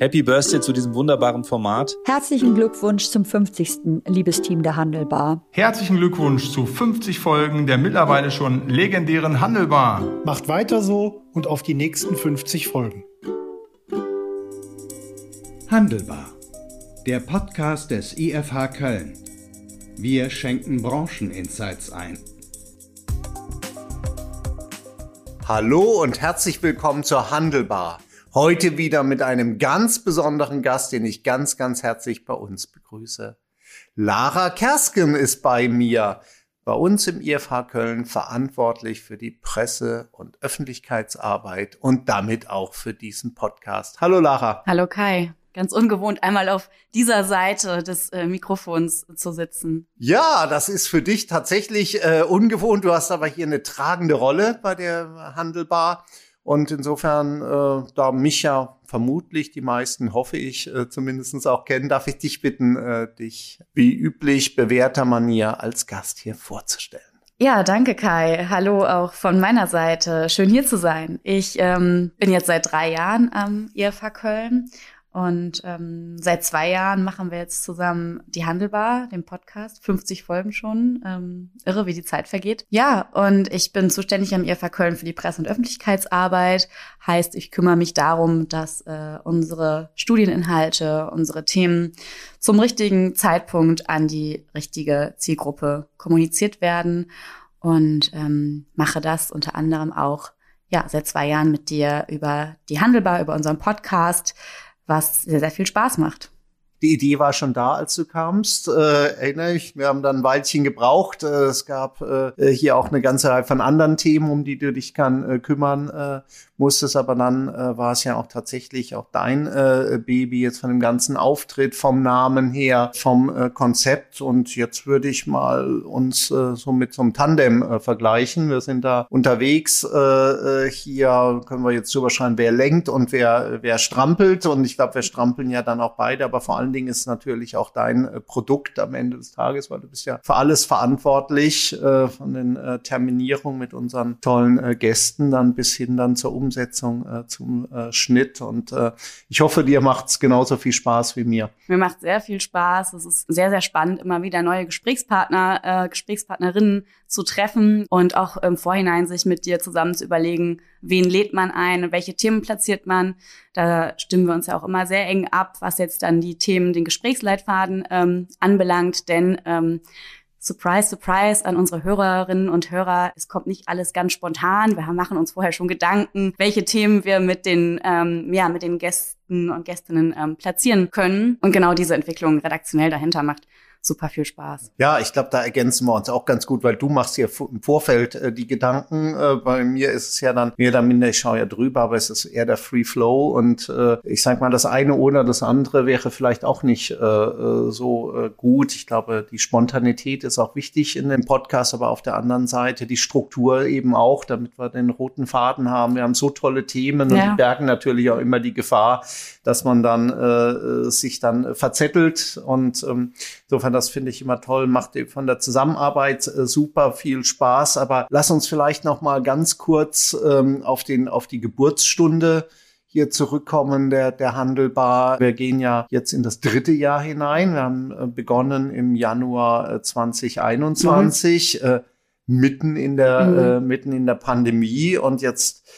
Happy Birthday zu diesem wunderbaren Format. Herzlichen Glückwunsch zum 50. liebes Team der Handelbar. Herzlichen Glückwunsch zu 50 Folgen der mittlerweile schon legendären Handelbar. Macht weiter so und auf die nächsten 50 Folgen. Handelbar. Der Podcast des IFH Köln. Wir schenken Brancheninsights ein. Hallo und herzlich willkommen zur Handelbar. Heute wieder mit einem ganz besonderen Gast, den ich ganz, ganz herzlich bei uns begrüße. Lara Kersken ist bei mir, bei uns im IFH Köln verantwortlich für die Presse- und Öffentlichkeitsarbeit und damit auch für diesen Podcast. Hallo Lara. Hallo Kai. Ganz ungewohnt, einmal auf dieser Seite des äh, Mikrofons zu sitzen. Ja, das ist für dich tatsächlich äh, ungewohnt. Du hast aber hier eine tragende Rolle bei der Handelbar. Und insofern, äh, da mich ja vermutlich die meisten, hoffe ich, äh, zumindest auch kennen, darf ich dich bitten, äh, dich wie üblich bewährter Manier als Gast hier vorzustellen. Ja, danke Kai. Hallo auch von meiner Seite. Schön hier zu sein. Ich ähm, bin jetzt seit drei Jahren am IFH Köln und ähm, seit zwei Jahren machen wir jetzt zusammen die Handelbar, den Podcast, 50 Folgen schon. Ähm, irre, wie die Zeit vergeht. Ja, und ich bin zuständig am IFA Köln für die Presse- und Öffentlichkeitsarbeit. Heißt, ich kümmere mich darum, dass äh, unsere Studieninhalte, unsere Themen zum richtigen Zeitpunkt an die richtige Zielgruppe kommuniziert werden und ähm, mache das unter anderem auch ja seit zwei Jahren mit dir über die Handelbar, über unseren Podcast was sehr, sehr viel Spaß macht. Die Idee war schon da, als du kamst, äh, erinnere ich. Wir haben dann ein Weilchen gebraucht. Äh, es gab äh, hier auch eine ganze Reihe von anderen Themen, um die du dich kann äh, kümmern äh, musstest. Aber dann äh, war es ja auch tatsächlich auch dein äh, Baby jetzt von dem ganzen Auftritt, vom Namen her, vom äh, Konzept. Und jetzt würde ich mal uns äh, so mit so einem Tandem äh, vergleichen. Wir sind da unterwegs. Äh, äh hier können wir jetzt drüber schreiben, wer lenkt und wer, wer strampelt. Und ich glaube, wir strampeln ja dann auch beide, aber vor allem allen Dingen ist natürlich auch dein äh, Produkt am Ende des Tages, weil du bist ja für alles verantwortlich, äh, von den äh, Terminierungen mit unseren tollen Gästen dann bis hin dann zur Umsetzung, zum Schnitt. Und ich hoffe, dir macht es genauso viel Spaß wie mir. Mir macht sehr viel Spaß. Es ist sehr, sehr spannend, immer wieder neue Gesprächspartner, Gesprächspartnerinnen zu treffen und auch im Vorhinein sich mit dir zusammen zu überlegen, wen lädt man ein, welche Themen platziert man. Da stimmen wir uns ja auch immer sehr eng ab, was jetzt dann die Themen, den Gesprächsleitfaden ähm, anbelangt. Denn ähm, Surprise, surprise an unsere Hörerinnen und Hörer. Es kommt nicht alles ganz spontan. Wir machen uns vorher schon Gedanken, welche Themen wir mit den, ähm, ja, mit den Gästen und Gästinnen ähm, platzieren können. Und genau diese Entwicklung redaktionell dahinter macht super viel Spaß. Ja, ich glaube, da ergänzen wir uns auch ganz gut, weil du machst hier im Vorfeld äh, die Gedanken. Äh, bei mir ist es ja dann mehr oder minder, ich schaue ja drüber, aber es ist eher der Free Flow und äh, ich sag mal, das eine oder das andere wäre vielleicht auch nicht äh, äh so äh, gut. Ich glaube, die Spontanität ist auch wichtig in dem Podcast, aber auf der anderen Seite die Struktur eben auch, damit wir den roten Faden haben. Wir haben so tolle Themen ja. und die bergen natürlich auch immer die Gefahr, dass man dann sich dann verzettelt und ähm, insofern das finde ich immer toll, macht von der Zusammenarbeit äh, super viel Spaß. Aber lass uns vielleicht noch mal ganz kurz ähm, auf den auf die Geburtsstunde hier zurückkommen, der, der Handelbar. Wir gehen ja jetzt in das dritte Jahr hinein. Wir haben äh, begonnen im Januar 2021, äh, mhm. äh, mitten in der, mhm. äh, mitten in der Pandemie. Und jetzt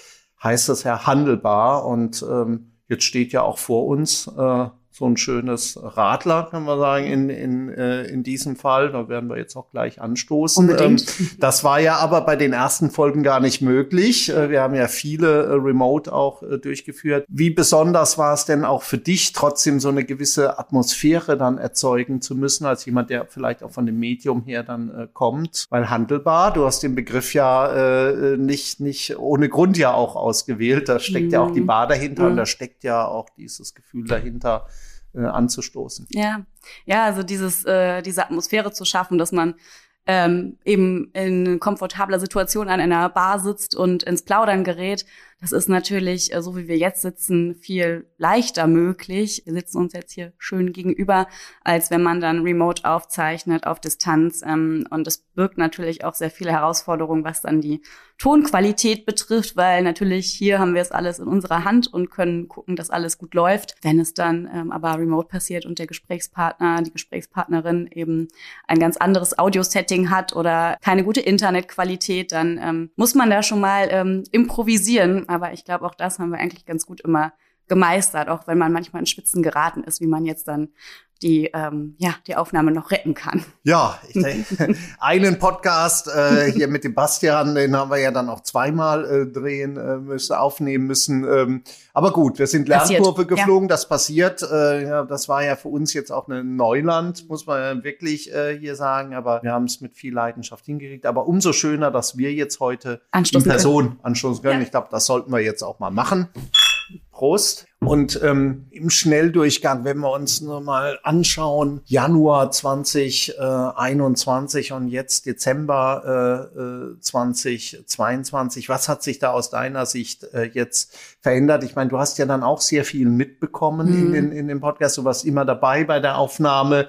heißt das ja Handelbar. Und ähm, jetzt steht ja auch vor uns, äh, so ein schönes Radler, kann man sagen, in, in, äh, in diesem Fall. Da werden wir jetzt auch gleich anstoßen. Unbedingt. Ähm, das war ja aber bei den ersten Folgen gar nicht möglich. Äh, wir haben ja viele äh, Remote auch äh, durchgeführt. Wie besonders war es denn auch für dich, trotzdem so eine gewisse Atmosphäre dann erzeugen zu müssen, als jemand, der vielleicht auch von dem Medium her dann äh, kommt? Weil handelbar, du hast den Begriff ja äh, nicht, nicht ohne Grund ja auch ausgewählt. Da steckt mhm. ja auch die mhm. Bar dahinter mhm. und da steckt ja auch dieses Gefühl dahinter, äh, anzustoßen. Ja, ja, also dieses, äh, diese Atmosphäre zu schaffen, dass man ähm, eben in komfortabler Situation an einer Bar sitzt und ins Plaudern gerät, Das ist natürlich, äh, so wie wir jetzt sitzen, viel leichter möglich. Wir sitzen uns jetzt hier schön gegenüber, als wenn man dann remote aufzeichnet auf Distanz. Ähm, und es birgt natürlich auch sehr viele Herausforderungen, was dann die Tonqualität betrifft, weil natürlich hier haben wir es alles in unserer Hand und können gucken, dass alles gut läuft. Wenn es dann ähm, aber remote passiert und der Gesprächspartner, die Gesprächspartnerin eben ein ganz anderes Audio-Setting hat oder keine gute Internetqualität, dann ähm, muss man da schon mal improvisieren. Aber ich glaube, auch das haben wir eigentlich ganz gut immer gemeistert, auch wenn man manchmal in Spitzen geraten ist, wie man jetzt dann die ähm, ja die Aufnahme noch retten kann. Ja, ich denke, einen Podcast äh, hier mit dem Bastian, den haben wir ja dann auch zweimal äh, drehen äh, müssen, aufnehmen müssen. Ähm, aber gut, wir sind Lernkurve passiert. geflogen, ja. das passiert. Äh, ja, das war ja für uns jetzt auch ein Neuland, muss man ja wirklich äh, hier sagen. Aber wir haben es mit viel Leidenschaft hingekriegt. Aber umso schöner, dass wir jetzt heute in Person können. anstoßen können. Ja. Ich glaube, das sollten wir jetzt auch mal machen. Prost. Und ähm, im Schnelldurchgang, wenn wir uns nur mal anschauen, Januar 2021 und jetzt Dezember äh, 2022, äh, was hat sich da aus deiner Sicht äh, jetzt verändert? Ich meine, du hast ja dann auch sehr viel mitbekommen mhm. in, den, in dem Podcast. Du warst immer dabei bei der Aufnahme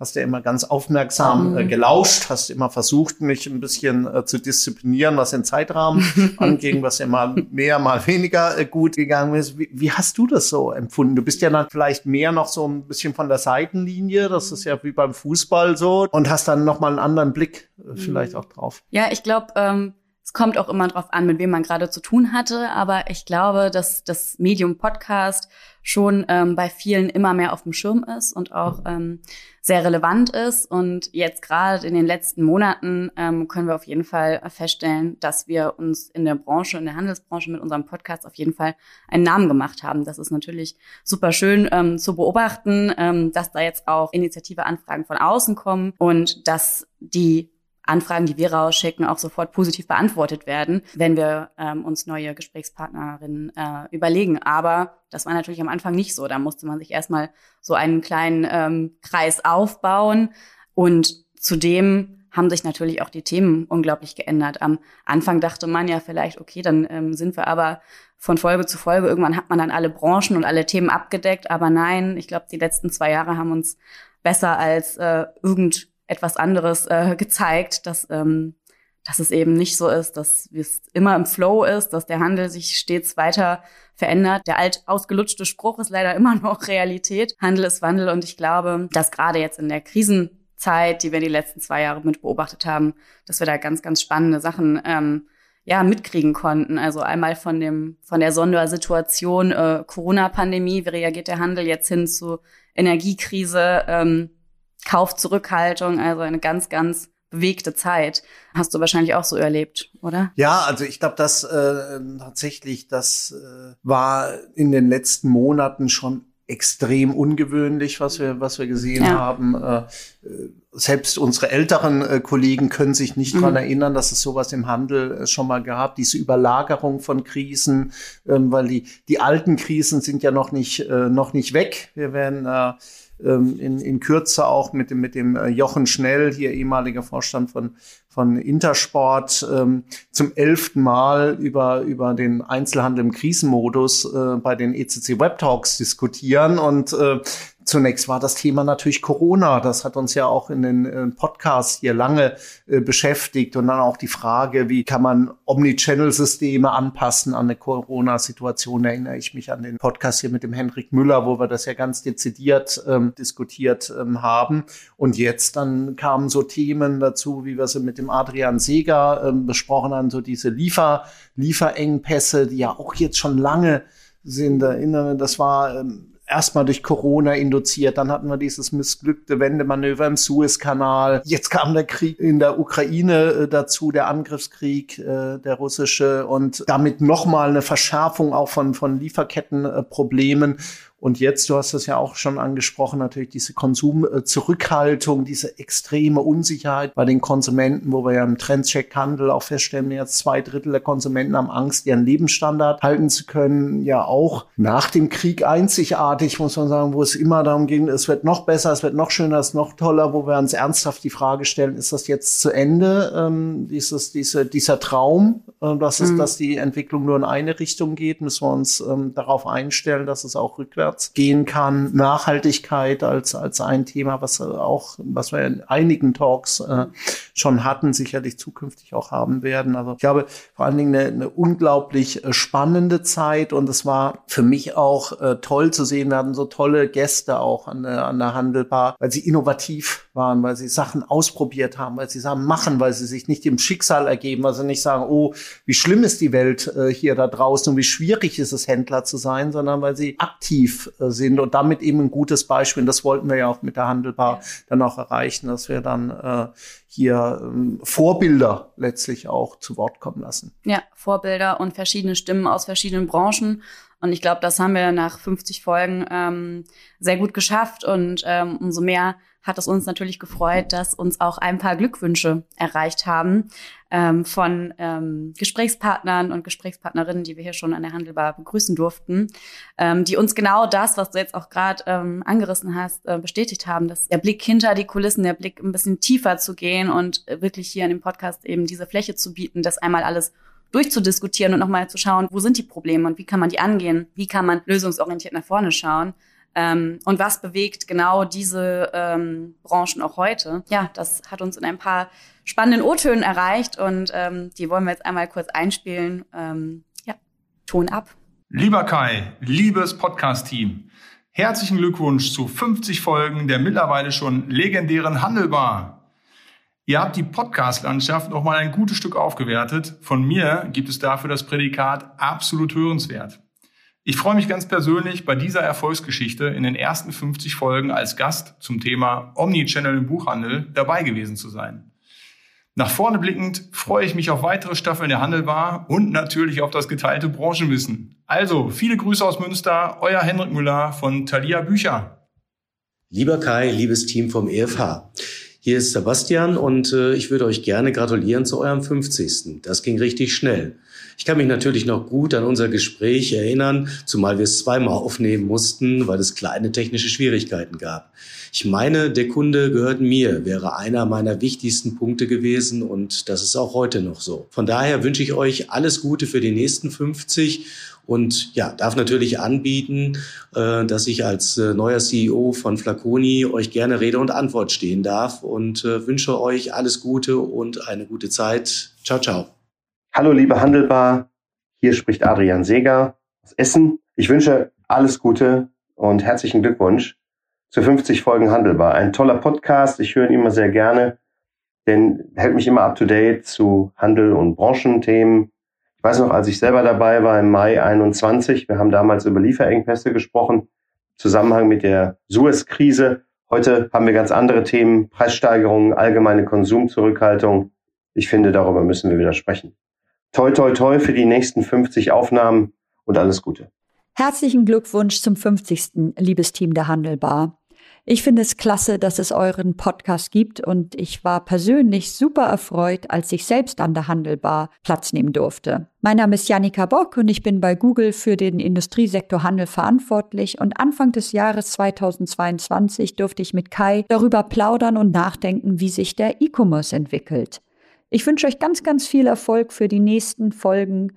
hast ja immer ganz aufmerksam äh, gelauscht, hast immer versucht, mich ein bisschen äh, zu disziplinieren, was den Zeitrahmen anging, was ja mal mehr, mal weniger äh, gut gegangen ist. Wie, wie, hast du das so empfunden? Du bist ja dann vielleicht mehr noch so ein bisschen von der Seitenlinie, das ist ja wie beim Fußball so, und hast dann nochmal einen anderen Blick äh, vielleicht auch drauf. Ja, ich glaube, ähm es kommt auch immer drauf an, mit wem man gerade zu tun hatte, aber ich glaube, dass das Medium Podcast schon ähm, bei vielen immer mehr auf dem Schirm ist und auch ähm, sehr relevant ist. Und jetzt gerade in den letzten Monaten ähm, können wir auf jeden Fall feststellen, dass wir uns in der Branche, in der Handelsbranche mit unserem Podcast auf jeden Fall einen Namen gemacht haben. Das ist natürlich super schön ähm, zu beobachten, ähm, dass da jetzt auch Initiative-Anfragen von außen kommen und dass die Anfragen, die wir rausschicken, auch sofort positiv beantwortet werden, wenn wir ähm, uns neue Gesprächspartnerinnen äh, überlegen. Aber das war natürlich am Anfang nicht so. Da musste man sich erstmal so einen kleinen ähm, Kreis aufbauen. Und zudem haben sich natürlich auch die Themen unglaublich geändert. Am Anfang dachte man ja vielleicht, okay, dann ähm, sind wir aber von Folge zu Folge. Irgendwann hat man dann alle Branchen und alle Themen abgedeckt. Aber nein, ich glaube, die letzten zwei Jahre haben uns besser als äh, irgend etwas anderes äh, gezeigt, dass, ähm, dass es eben nicht so ist, dass es immer im Flow ist, dass der Handel sich stets weiter verändert. Der alt ausgelutschte Spruch ist leider immer noch Realität. Handel ist Wandel und ich glaube, dass gerade jetzt in der Krisenzeit, die wir die letzten zwei Jahre mit beobachtet haben, dass wir da ganz, ganz spannende Sachen ähm, ja mitkriegen konnten. Also einmal von dem von der Sondersituation äh, Corona-Pandemie, wie reagiert der Handel jetzt hin zu Energiekrise? Ähm, Kaufzurückhaltung, also eine ganz, ganz bewegte Zeit. Hast du wahrscheinlich auch so erlebt, oder? Ja, also ich glaube, das äh, tatsächlich, das äh, war in den letzten Monaten schon extrem ungewöhnlich, was wir, was wir gesehen ja. haben. Äh, selbst unsere älteren äh, Kollegen können sich nicht mhm. dran erinnern, dass es sowas im Handel äh, schon mal gab, diese Überlagerung von Krisen, ähm, weil die, die alten Krisen sind ja noch nicht, äh, noch nicht weg. Wir werden äh, in, in Kürze auch mit dem, mit dem äh, Jochen Schnell, hier ehemaliger Vorstand von, von Intersport, ähm, zum elften Mal über, über den Einzelhandel im Krisenmodus äh, bei den ECC Web Talks diskutieren. Und äh, Zunächst war das Thema natürlich Corona. Das hat uns ja auch in den äh, Podcasts hier lange äh, beschäftigt. Und dann auch die Frage, wie kann man Omnichannel-Systeme anpassen an eine Corona-Situation. Erinnere ich mich an den Podcast hier mit dem Henrik Müller, wo wir das ja ganz dezidiert ähm, diskutiert ähm, haben. Und jetzt dann kamen so Themen dazu, wie wir sie mit dem Adrian Seger ähm, besprochen haben, so diese Liefer, Lieferengpässe, die ja auch jetzt schon lange sind. Erinnere, das war ähm, erstmal durch Corona induziert, dann hatten wir dieses missglückte Wendemanöver im Suezkanal. Jetzt kam der Krieg in der Ukraine äh, dazu, der Angriffskrieg, äh, der russische und damit nochmal eine Verschärfung auch von, von Lieferkettenproblemen. Und jetzt, du hast das ja auch schon angesprochen, natürlich diese Konsumzurückhaltung, diese extreme Unsicherheit bei den Konsumenten, wo wir ja im Trendcheck-Handel auch feststellen, jetzt zwei Drittel der Konsumenten haben Angst, ihren Lebensstandard halten zu können. Ja, auch nach dem Krieg einzigartig, muss man sagen, wo es immer darum ging, es wird noch besser, es wird noch schöner, es wird noch toller, wo wir uns ernsthaft die Frage stellen, ist das jetzt zu Ende, ähm, dieses, diese, dieser Traum, äh, dass, es, mhm. dass die Entwicklung nur in eine Richtung geht, müssen wir uns ähm, darauf einstellen, dass es auch rückwärts gehen kann. Nachhaltigkeit als, als ein Thema, was auch, was wir in einigen Talks äh, schon hatten, sicherlich zukünftig auch haben werden. Also ich glaube, vor allen Dingen eine, eine unglaublich äh, spannende Zeit und es war für mich auch äh, toll zu sehen, wir hatten so tolle Gäste auch an der, an der Handelbar, weil sie innovativ waren, weil sie Sachen ausprobiert haben, weil sie Sachen machen, weil sie sich nicht dem Schicksal ergeben, weil sie nicht sagen, oh, wie schlimm ist die Welt äh, hier da draußen und wie schwierig ist es, Händler zu sein, sondern weil sie aktiv äh, sind und damit eben ein gutes Beispiel. Und das wollten wir ja auch mit der Handelbar dann auch erreichen, dass wir dann äh, hier ähm, Vorbilder letztlich auch zu Wort kommen lassen. Ja, Vorbilder und verschiedene Stimmen aus verschiedenen Branchen. Und ich glaube, das haben wir nach 50 Folgen ähm, sehr gut geschafft. Und ähm, umso mehr hat es uns natürlich gefreut, dass uns auch ein paar Glückwünsche erreicht haben ähm, von ähm, Gesprächspartnern und Gesprächspartnerinnen, die wir hier schon an der Handelbar begrüßen durften, ähm, die uns genau das, was du jetzt auch gerade ähm, angerissen hast, äh, bestätigt haben, dass der Blick hinter die Kulissen, der Blick ein bisschen tiefer zu gehen und wirklich hier in dem Podcast eben diese Fläche zu bieten, das einmal alles durchzudiskutieren und nochmal zu schauen, wo sind die Probleme und wie kann man die angehen, wie kann man lösungsorientiert nach vorne schauen. Ähm, und was bewegt genau diese ähm, Branchen auch heute? Ja, das hat uns in ein paar spannenden O-Tönen erreicht und ähm, die wollen wir jetzt einmal kurz einspielen. Ähm, ja, Ton ab. Lieber Kai, liebes Podcast-Team, herzlichen Glückwunsch zu 50 Folgen der mittlerweile schon legendären Handelbar. Ihr habt die Podcast-Landschaft noch mal ein gutes Stück aufgewertet. Von mir gibt es dafür das Prädikat absolut hörenswert. Ich freue mich ganz persönlich, bei dieser Erfolgsgeschichte in den ersten 50 Folgen als Gast zum Thema Omnichannel im Buchhandel dabei gewesen zu sein. Nach vorne blickend freue ich mich auf weitere Staffeln der Handelbar und natürlich auf das geteilte Branchenwissen. Also, viele Grüße aus Münster, euer Henrik Müller von Thalia Bücher. Lieber Kai, liebes Team vom EFH. Hier ist Sebastian und äh, ich würde euch gerne gratulieren zu eurem 50. Das ging richtig schnell. Ich kann mich natürlich noch gut an unser Gespräch erinnern, zumal wir es zweimal aufnehmen mussten, weil es kleine technische Schwierigkeiten gab. Ich meine, der Kunde gehört mir, wäre einer meiner wichtigsten Punkte gewesen und das ist auch heute noch so. Von daher wünsche ich euch alles Gute für die nächsten 50 und ja, darf natürlich anbieten, äh, dass ich als äh, neuer CEO von Flaconi euch gerne Rede und Antwort stehen darf und äh, wünsche euch alles Gute und eine gute Zeit. Ciao, ciao. Hallo, liebe Handelbar. Hier spricht Adrian Seger aus Essen. Ich wünsche alles Gute und herzlichen Glückwunsch zu 50 Folgen Handelbar. Ein toller Podcast. Ich höre ihn immer sehr gerne, denn hält mich immer up to date zu Handel und Branchenthemen. Ich weiß noch, als ich selber dabei war im Mai 21, wir haben damals über Lieferengpässe gesprochen, im Zusammenhang mit der Suez-Krise. Heute haben wir ganz andere Themen, Preissteigerungen, allgemeine Konsumzurückhaltung. Ich finde, darüber müssen wir wieder sprechen. Toi, toi, toi für die nächsten 50 Aufnahmen und alles Gute. Herzlichen Glückwunsch zum 50. liebes Team der Handelbar. Ich finde es klasse, dass es euren Podcast gibt und ich war persönlich super erfreut, als ich selbst an der Handelbar Platz nehmen durfte. Mein Name ist Janika Bock und ich bin bei Google für den Industriesektor Handel verantwortlich und Anfang des Jahres 2022 durfte ich mit Kai darüber plaudern und nachdenken, wie sich der E-Commerce entwickelt. Ich wünsche euch ganz, ganz viel Erfolg für die nächsten Folgen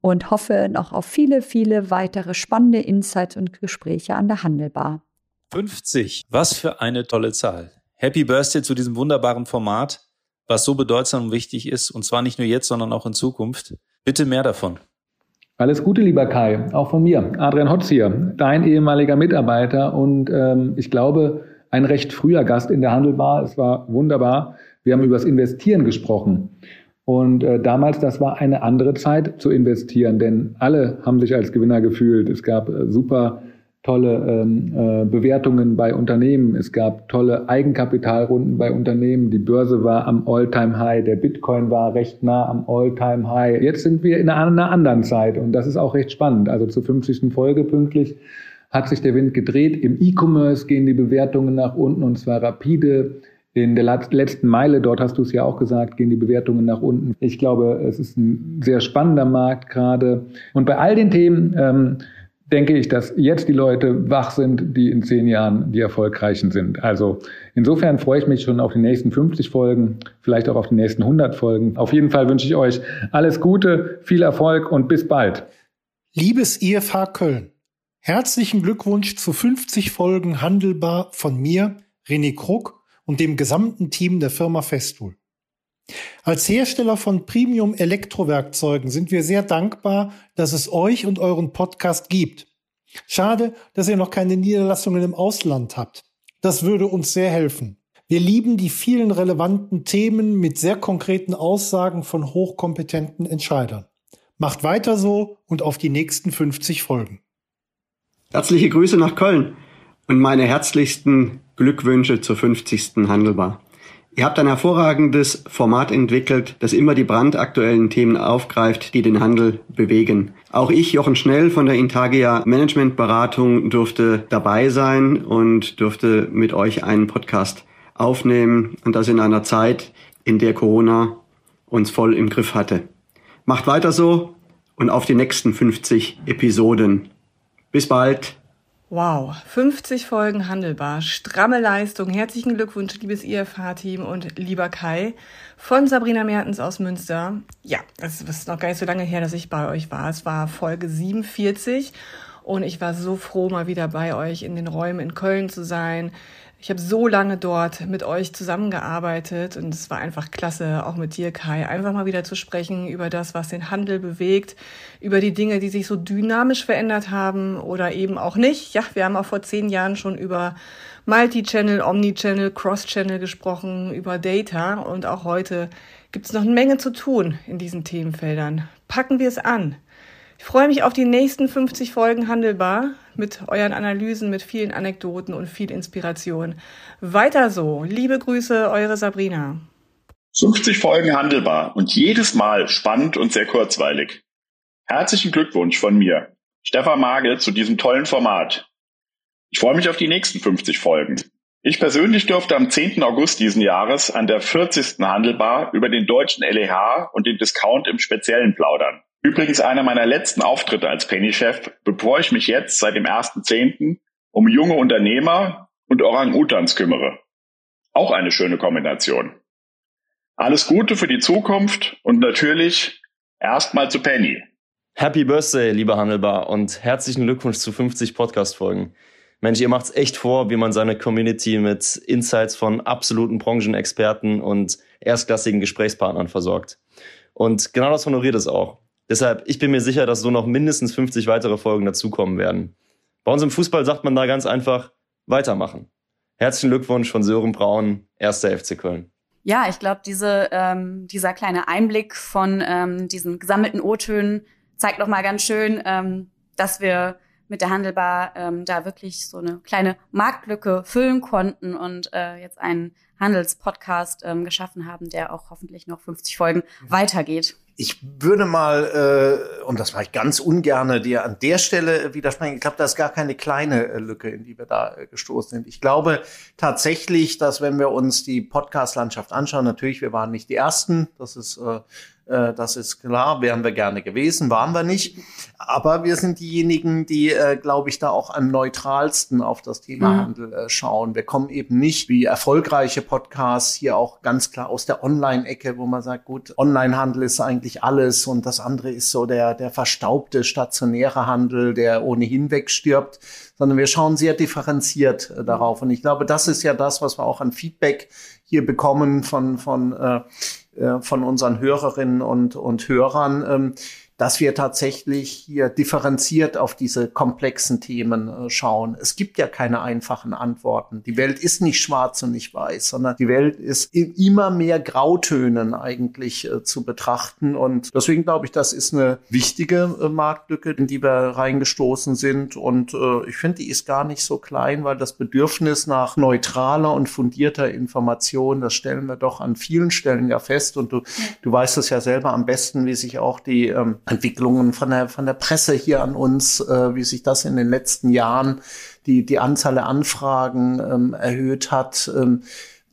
und hoffe noch auf viele, viele weitere spannende Insights und Gespräche an der Handelbar. 50. Was für eine tolle Zahl. Happy Birthday zu diesem wunderbaren Format, was so bedeutsam und wichtig ist, und zwar nicht nur jetzt, sondern auch in Zukunft. Bitte mehr davon. Alles Gute, lieber Kai, auch von mir. Adrian Hotz hier, dein ehemaliger Mitarbeiter und ähm, ich glaube, ein recht früher Gast in der Handelbar. Es war wunderbar. Wir haben über das Investieren gesprochen. Und äh, damals, das war eine andere Zeit zu investieren, denn alle haben sich als Gewinner gefühlt. Es gab äh, super tolle ähm, äh, Bewertungen bei Unternehmen. Es gab tolle Eigenkapitalrunden bei Unternehmen. Die Börse war am All-Time-High. Der Bitcoin war recht nah am All-Time-High. Jetzt sind wir in einer, anderen Zeit und das ist auch recht spannend. Also zur 50. Folge pünktlich hat sich der Wind gedreht. Im E-Commerce gehen die Bewertungen nach unten und zwar rapide. In der letzten Meile, dort hast du es ja auch gesagt, gehen die Bewertungen nach unten. Ich glaube, es ist ein sehr spannender Markt gerade. Und bei all den Themen ähm, denke ich, dass jetzt die Leute wach sind, die in zehn Jahren die erfolgreichen sind. Also insofern freue ich mich schon auf die nächsten 50 Folgen, vielleicht auch auf die nächsten 100 Folgen. Auf jeden Fall wünsche ich euch alles Gute, viel Erfolg und bis bald. Liebes IFH Köln, herzlichen Glückwunsch zu 50 Folgen Handelbar von mir, René Krug und dem gesamten Team der Firma Festool. Als Hersteller von Premium-Elektrowerkzeugen sind wir sehr dankbar, dass es euch und euren Podcast gibt. Schade, dass ihr noch keine Niederlassungen im Ausland habt. Das würde uns sehr helfen. Wir lieben die vielen relevanten Themen mit sehr konkreten Aussagen von hochkompetenten Entscheidern. Macht weiter so und auf die nächsten 50 Folgen. Herzliche Grüße nach Köln und meine herzlichsten Glückwünsche zur 50. Handelbar. Ihr habt ein hervorragendes Format entwickelt, das immer die brandaktuellen Themen aufgreift, die den Handel bewegen. Auch ich, Jochen Schnell von der Intagia Managementberatung, durfte dabei sein und durfte mit euch einen Podcast aufnehmen und das in einer Zeit, in der Corona uns voll im Griff hatte. Macht weiter so und auf die nächsten 50 Episoden. Bis bald. Wow, 50 Folgen handelbar, stramme Leistung. Herzlichen Glückwunsch, liebes IFH-Team und lieber Kai von Sabrina Mertens aus Münster. Ja, es ist noch gar nicht so lange her, dass ich bei euch war. Es war Folge 47 und ich war so froh, mal wieder bei euch in den Räumen in Köln zu sein. Ich habe so lange dort mit euch zusammengearbeitet und es war einfach klasse, auch mit dir, Kai, einfach mal wieder zu sprechen über das, was den Handel bewegt, über die Dinge, die sich so dynamisch verändert haben oder eben auch nicht. Ja, wir haben auch vor zehn Jahren schon über Multi-Channel, Omni-Channel, Cross-Channel gesprochen, über Data und auch heute gibt es noch eine Menge zu tun in diesen Themenfeldern. Packen wir es an. Ich freue mich auf die nächsten 50 Folgen Handelbar mit euren Analysen, mit vielen Anekdoten und viel Inspiration. Weiter so. Liebe Grüße, eure Sabrina. 50 Folgen Handelbar und jedes Mal spannend und sehr kurzweilig. Herzlichen Glückwunsch von mir, Stefan Magel, zu diesem tollen Format. Ich freue mich auf die nächsten 50 Folgen. Ich persönlich durfte am 10. August diesen Jahres an der 40. Handelbar über den deutschen LEH und den Discount im Speziellen plaudern. Übrigens einer meiner letzten Auftritte als Penny-Chef, bevor ich mich jetzt seit dem 1.10. um junge Unternehmer und Orang-Utans kümmere. Auch eine schöne Kombination. Alles Gute für die Zukunft und natürlich erstmal zu Penny. Happy Birthday, lieber Handelbar, und herzlichen Glückwunsch zu 50 Podcast-Folgen. Mensch, ihr macht's echt vor, wie man seine Community mit Insights von absoluten Branchenexperten und erstklassigen Gesprächspartnern versorgt. Und genau das honoriert es auch. Deshalb, ich bin mir sicher, dass so noch mindestens 50 weitere Folgen dazukommen werden. Bei uns im Fußball sagt man da ganz einfach, weitermachen. Herzlichen Glückwunsch von Sören Braun, erster FC Köln. Ja, ich glaube, diese, ähm, dieser kleine Einblick von ähm, diesen gesammelten O-Tönen zeigt noch mal ganz schön, ähm, dass wir mit der Handelbar ähm, da wirklich so eine kleine Marktlücke füllen konnten und äh, jetzt einen Handelspodcast ähm, geschaffen haben, der auch hoffentlich noch 50 Folgen weitergeht. Ich würde mal, äh, und das mache ich ganz ungerne, dir an der Stelle widersprechen. Ich glaube, da ist gar keine kleine äh, Lücke, in die wir da äh, gestoßen sind. Ich glaube tatsächlich, dass wenn wir uns die Podcast-Landschaft anschauen, natürlich, wir waren nicht die Ersten, das ist äh, äh, das ist klar, wären wir gerne gewesen, waren wir nicht. Aber wir sind diejenigen, die, äh, glaube ich, da auch am neutralsten auf das Thema mhm. Handel äh, schauen. Wir kommen eben nicht wie erfolgreiche Podcasts hier auch ganz klar aus der Online-Ecke, wo man sagt, gut, Online-Handel ist eigentlich alles und das andere ist so der, der verstaubte stationäre Handel, der ohnehin wegstirbt sondern wir schauen sehr differenziert äh, darauf. Und ich glaube, das ist ja das, was wir auch an Feedback hier bekommen von, von äh, von unseren Hörerinnen und, und Hörern, ähm, dass wir tatsächlich hier differenziert auf diese komplexen Themen äh, schauen. Es gibt ja keine einfachen Antworten. Die Welt ist nicht schwarz und nicht weiß, sondern die Welt ist in immer mehr Grautönen eigentlich äh, zu betrachten. Und deswegen glaube ich, das ist eine wichtige äh, Marktlücke, in die wir reingestoßen sind. Und äh, ich finde, die ist gar nicht so klein, weil das Bedürfnis nach neutraler und fundierter Information, das stellen wir doch an vielen Stellen ja fest. Und du, du weißt es ja selber am besten, wie sich auch die ähm, Entwicklungen von der, von der Presse hier an uns, äh, wie sich das in den letzten Jahren die, die Anzahl der Anfragen ähm, erhöht hat, ähm,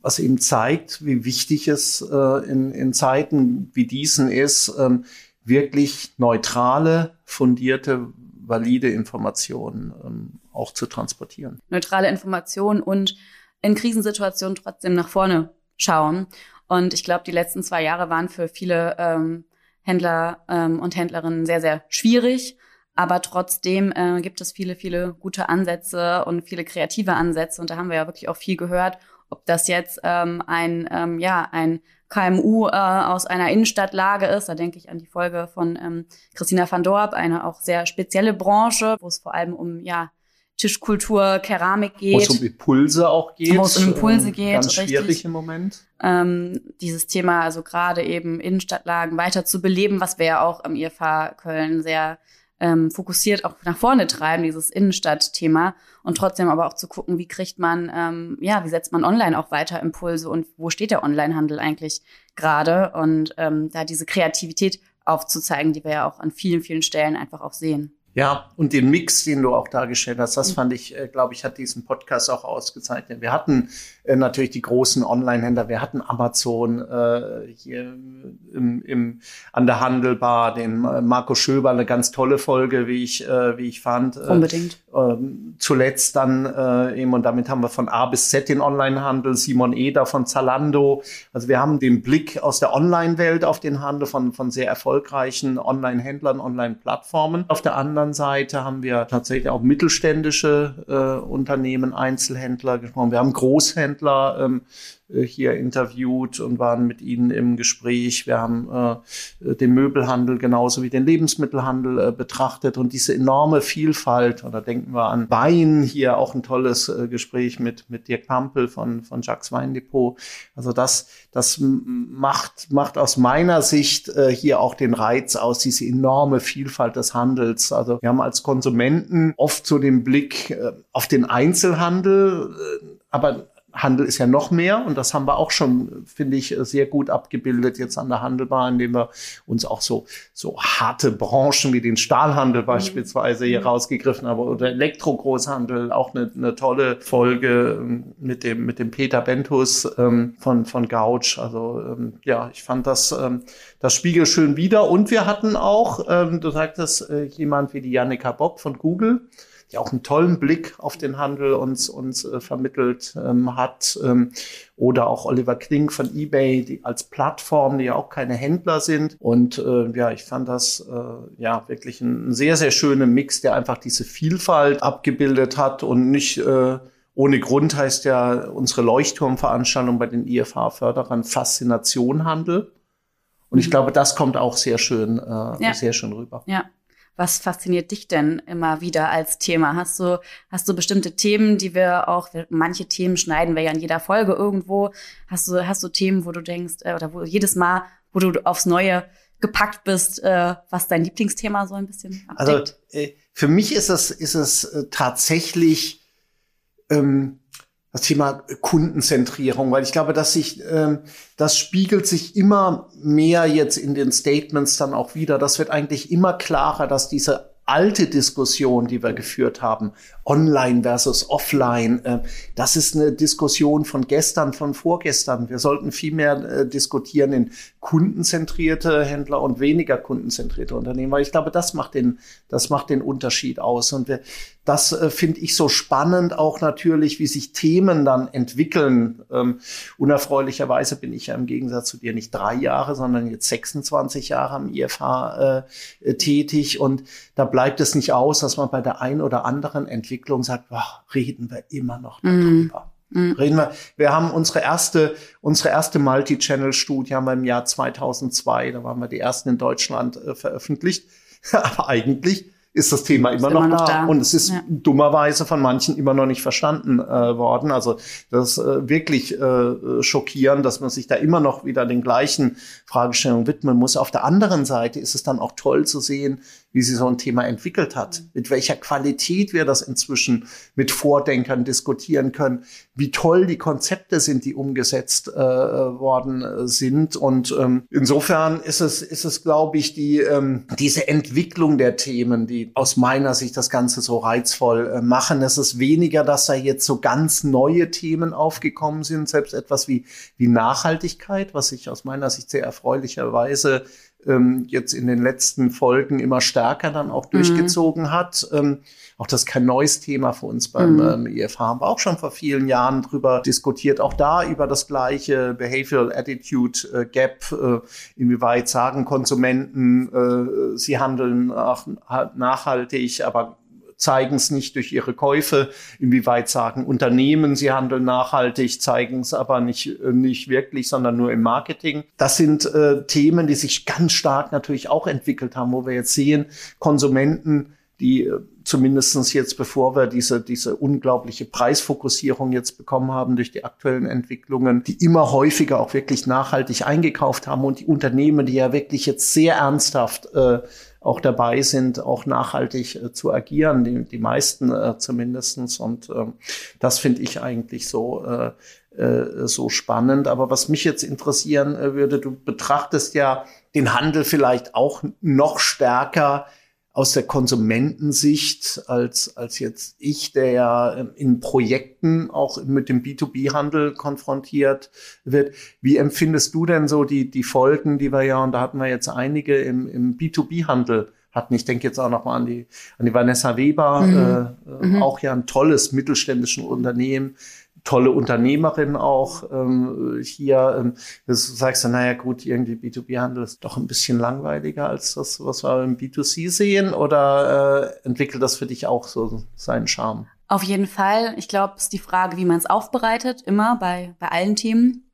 was eben zeigt, wie wichtig es äh, in, in Zeiten wie diesen ist, ähm, wirklich neutrale, fundierte, valide Informationen ähm, auch zu transportieren. Neutrale Informationen und in Krisensituationen trotzdem nach vorne schauen. Und ich glaube, die letzten zwei Jahre waren für viele ähm, Händler ähm, und Händlerinnen sehr, sehr schwierig. Aber trotzdem äh, gibt es viele, viele gute Ansätze und viele kreative Ansätze. Und da haben wir ja wirklich auch viel gehört, ob das jetzt ähm, ein, ähm, ja, ein KMU äh, aus einer Innenstadtlage ist. Da denke ich an die Folge von ähm, Christina van Dorp, eine auch sehr spezielle Branche, wo es vor allem um ja Tischkultur, Keramik geht. Wo es um Impulse auch geht. Wo es um Impulse geht. Ganz schwierig richtig. im Moment. Ähm, dieses Thema, also gerade eben Innenstadtlagen weiter zu beleben, was wir ja auch am IFH Köln sehr ähm, fokussiert auch nach vorne treiben, dieses Innenstadtthema. Und trotzdem aber auch zu gucken, wie kriegt man, ähm, ja, wie setzt man online auch weiter Impulse und wo steht der Onlinehandel eigentlich gerade? Und ähm, da diese Kreativität aufzuzeigen, die wir ja auch an vielen, vielen Stellen einfach auch sehen. Ja, und den Mix, den du auch dargestellt hast, das fand ich, äh, glaube ich, hat diesen Podcast auch ausgezeichnet. Wir hatten äh, natürlich die großen Online-Händler, wir hatten Amazon äh, hier im, im, an der Handelbar, den Marco Schöber, eine ganz tolle Folge, wie ich, äh, wie ich fand. Äh, Unbedingt. Äh, zuletzt dann äh, eben, und damit haben wir von A bis Z den Online-Handel, Simon Eder von Zalando. Also wir haben den Blick aus der Online-Welt auf den Handel von, von sehr erfolgreichen Online-Händlern, Online-Plattformen. Auf der anderen anderen Seite haben wir tatsächlich auch mittelständische äh, Unternehmen, Einzelhändler gesprochen. Wir haben Großhändler ähm, äh, hier interviewt und waren mit ihnen im Gespräch. Wir haben äh, den Möbelhandel genauso wie den Lebensmittelhandel äh, betrachtet und diese enorme Vielfalt. Oder denken wir an Wein, hier auch ein tolles äh, Gespräch mit, mit Dirk Pampel von, von Jacques Weindepot. Also das, das macht, macht aus meiner Sicht äh, hier auch den Reiz aus, diese enorme Vielfalt des Handels. Also wir haben als Konsumenten oft so den Blick äh, auf den Einzelhandel, aber Handel ist ja noch mehr und das haben wir auch schon, finde ich, sehr gut abgebildet jetzt an der Handelbar, indem wir uns auch so, so harte Branchen wie den Stahlhandel mhm. beispielsweise hier mhm. rausgegriffen haben oder Elektrogroßhandel, auch eine, eine tolle Folge ähm, mit dem, mit dem Peter Bentus ähm, von, von Gouch. Also ähm, ja, ich fand das, ähm, das Spiegel schön wieder und wir hatten auch, ähm, du sagtest, äh, jemand wie die Jannika Bock von Google, die auch einen tollen Blick auf den Handel uns, uns äh, vermittelt ähm, hat. Ähm, oder auch Oliver Kling von eBay, die als Plattform, die ja auch keine Händler sind. Und äh, ja, ich fand das äh, ja wirklich ein, ein sehr, sehr schöner Mix, der einfach diese Vielfalt abgebildet hat und nicht äh, ohne Grund heißt ja unsere Leuchtturmveranstaltung bei den IFH-Förderern Faszination Handel. Und ich mhm. glaube, das kommt auch sehr schön, äh, ja. sehr schön rüber. Ja, was fasziniert dich denn immer wieder als Thema? Hast du, hast du bestimmte Themen, die wir auch, manche Themen schneiden wir ja in jeder Folge irgendwo. Hast du, hast du Themen, wo du denkst, äh, oder wo jedes Mal, wo du aufs Neue gepackt bist, äh, was dein Lieblingsthema so ein bisschen abdeckt? Also äh, für mich ist es, ist es tatsächlich ähm, das Thema Kundenzentrierung, weil ich glaube, dass sich ähm, das spiegelt sich immer mehr jetzt in den Statements dann auch wieder. Das wird eigentlich immer klarer, dass diese alte Diskussion, die wir geführt haben, online versus offline, äh, das ist eine Diskussion von gestern, von vorgestern. Wir sollten viel mehr äh, diskutieren in kundenzentrierte Händler und weniger kundenzentrierte Unternehmen, weil ich glaube, das macht den, das macht den Unterschied aus. Und wir, das äh, finde ich so spannend, auch natürlich, wie sich Themen dann entwickeln. Ähm, unerfreulicherweise bin ich ja im Gegensatz zu dir nicht drei Jahre, sondern jetzt 26 Jahre am IFH tätig. Und da bleibt es nicht aus, dass man bei der ein oder anderen Entwicklung sagt, boah, reden wir immer noch mhm. darüber. Mhm. Reden wir, wir haben unsere erste, unsere erste Multi-Channel-Studie haben wir im Jahr 2002, da waren wir die ersten in Deutschland äh, veröffentlicht. Aber eigentlich ist das Thema immer, noch, immer noch da. da. Und es ist ja. dummerweise von manchen immer noch nicht verstanden äh, worden. Also das ist äh, wirklich äh, schockierend, dass man sich da immer noch wieder den gleichen Fragestellungen widmen muss. Auf der anderen Seite ist es dann auch toll zu sehen, wie sie so ein Thema entwickelt hat, mit welcher Qualität wir das inzwischen mit Vordenkern diskutieren können, wie toll die Konzepte sind, die umgesetzt äh, worden äh, sind. Und ähm, insofern ist es, ist es, glaube ich, die, ähm, diese Entwicklung der Themen, die aus meiner Sicht das Ganze so reizvoll äh, machen. Es ist weniger, dass da jetzt so ganz neue Themen aufgekommen sind, selbst etwas wie, wie Nachhaltigkeit, was sich aus meiner Sicht sehr erfreulicherweise ähm, jetzt in den letzten Folgen immer stärker dann auch mhm. durchgezogen hat. Ähm, auch das ist kein neues Thema für uns beim mhm. ähm, IFH, haben wir auch schon vor vielen Jahren drüber diskutiert. Auch da über das gleiche Behavioral Attitude äh, Gap. Äh, inwieweit sagen Konsumenten, äh, sie handeln nachhaltig, aber zeigen es nicht durch ihre Käufe, inwieweit sagen Unternehmen, sie handeln nachhaltig, zeigen es aber nicht, äh, nicht wirklich, sondern nur im Marketing. Das sind äh, Themen, die sich ganz stark natürlich auch entwickelt haben, wo wir jetzt sehen, Konsumenten, die äh, zumindestens jetzt, bevor wir diese, diese unglaubliche Preisfokussierung jetzt bekommen haben durch die aktuellen Entwicklungen, die immer häufiger auch wirklich nachhaltig eingekauft haben und die Unternehmen, die ja wirklich jetzt sehr ernsthaft äh, auch dabei sind, auch nachhaltig äh, zu agieren, die, die meisten äh, zumindestens. Und ähm, das finde ich eigentlich so, äh, äh, so spannend. Aber was mich jetzt interessieren äh, würde, du betrachtest ja den Handel vielleicht auch noch stärker aus der Konsumentensicht als, als jetzt ich, der ja ähm, in Projekten auch mit dem B2B-Handel konfrontiert wird. Wie empfindest du denn so die, die Folgen, die wir ja, und da hatten wir jetzt einige im, im B2B-Handel hatten. Ich denke jetzt auch noch mal an die, an die Vanessa Weber, mhm. Äh, mhm. auch ja ein tolles mittelständisches Unternehmen, tolle Unternehmerin auch ähm, hier. Ähm, du sagst du, naja gut, irgendwie B2B-Handel ist doch ein bisschen langweiliger als das, was wir im B2C sehen. Oder äh, entwickelt das für dich auch so seinen Charme? Auf jeden Fall. Ich glaube, es ist die Frage, wie man es aufbereitet, immer bei, bei allen Themen.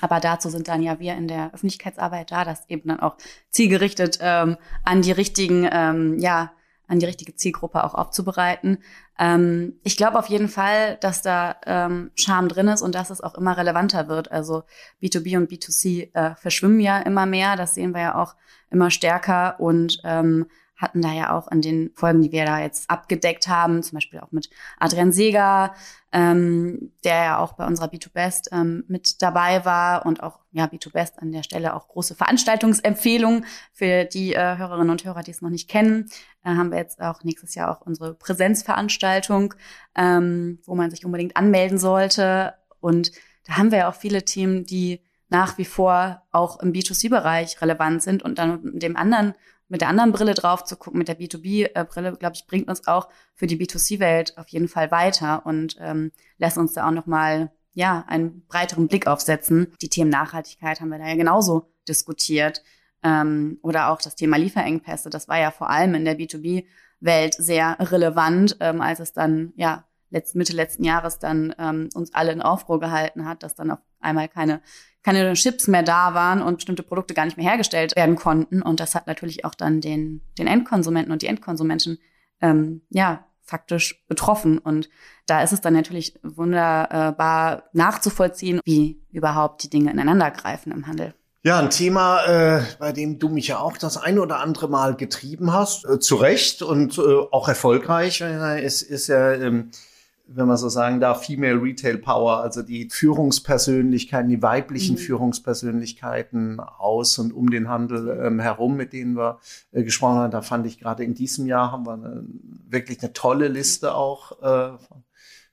Aber dazu sind dann ja wir in der Öffentlichkeitsarbeit da, das eben dann auch zielgerichtet ähm, an die richtigen, ähm, ja, an die richtige Zielgruppe auch aufzubereiten. Ähm, ich glaube auf jeden Fall, dass da ähm, Charme drin ist und dass es auch immer relevanter wird. Also B2B und B2C äh, verschwimmen ja immer mehr. Das sehen wir ja auch immer stärker und ähm, hatten da ja auch in den Folgen, die wir da jetzt abgedeckt haben, zum Beispiel auch mit Adrian Seeger, ähm, der ja auch bei unserer B2Best ähm, mit dabei war und auch ja B2Best an der Stelle auch große Veranstaltungsempfehlungen für die äh, Hörerinnen und Hörer, die es noch nicht kennen, äh, haben wir jetzt auch nächstes Jahr auch unsere Präsenzveranstaltung, ähm, wo man sich unbedingt anmelden sollte. Und da haben wir ja auch viele Themen, die nach wie vor auch im B2C-Bereich relevant sind und dann dem anderen mit der anderen Brille drauf zu gucken, mit der B2B-Brille, glaube ich, bringt uns auch für die B2C-Welt auf jeden Fall weiter und ähm, lässt uns da auch nochmal ja, einen breiteren Blick aufsetzen. Die Themen Nachhaltigkeit haben wir da ja genauso diskutiert. Ähm, oder auch das Thema Lieferengpässe, das war ja vor allem in der B2B-Welt sehr relevant, ähm, als es dann ja letzt, Mitte letzten Jahres dann ähm, uns alle in Aufruhr gehalten hat, dass dann auf einmal keine keine Chips mehr da waren und bestimmte Produkte gar nicht mehr hergestellt werden konnten. Und das hat natürlich auch dann den, den Endkonsumenten und die Endkonsumenten ähm, ja faktisch betroffen. Und da ist es dann natürlich wunderbar nachzuvollziehen, wie überhaupt die Dinge ineinander greifen im Handel. Ja, ein Thema, äh, bei dem du mich ja auch das ein oder andere Mal getrieben hast, äh, zu Recht und äh, auch erfolgreich, äh, ist, ist ja ähm, wenn man so sagen darf, Female Retail Power, also die Führungspersönlichkeiten, die weiblichen mhm. Führungspersönlichkeiten aus und um den Handel ähm, herum, mit denen wir äh, gesprochen haben. Da fand ich gerade in diesem Jahr haben wir eine, wirklich eine tolle Liste auch äh,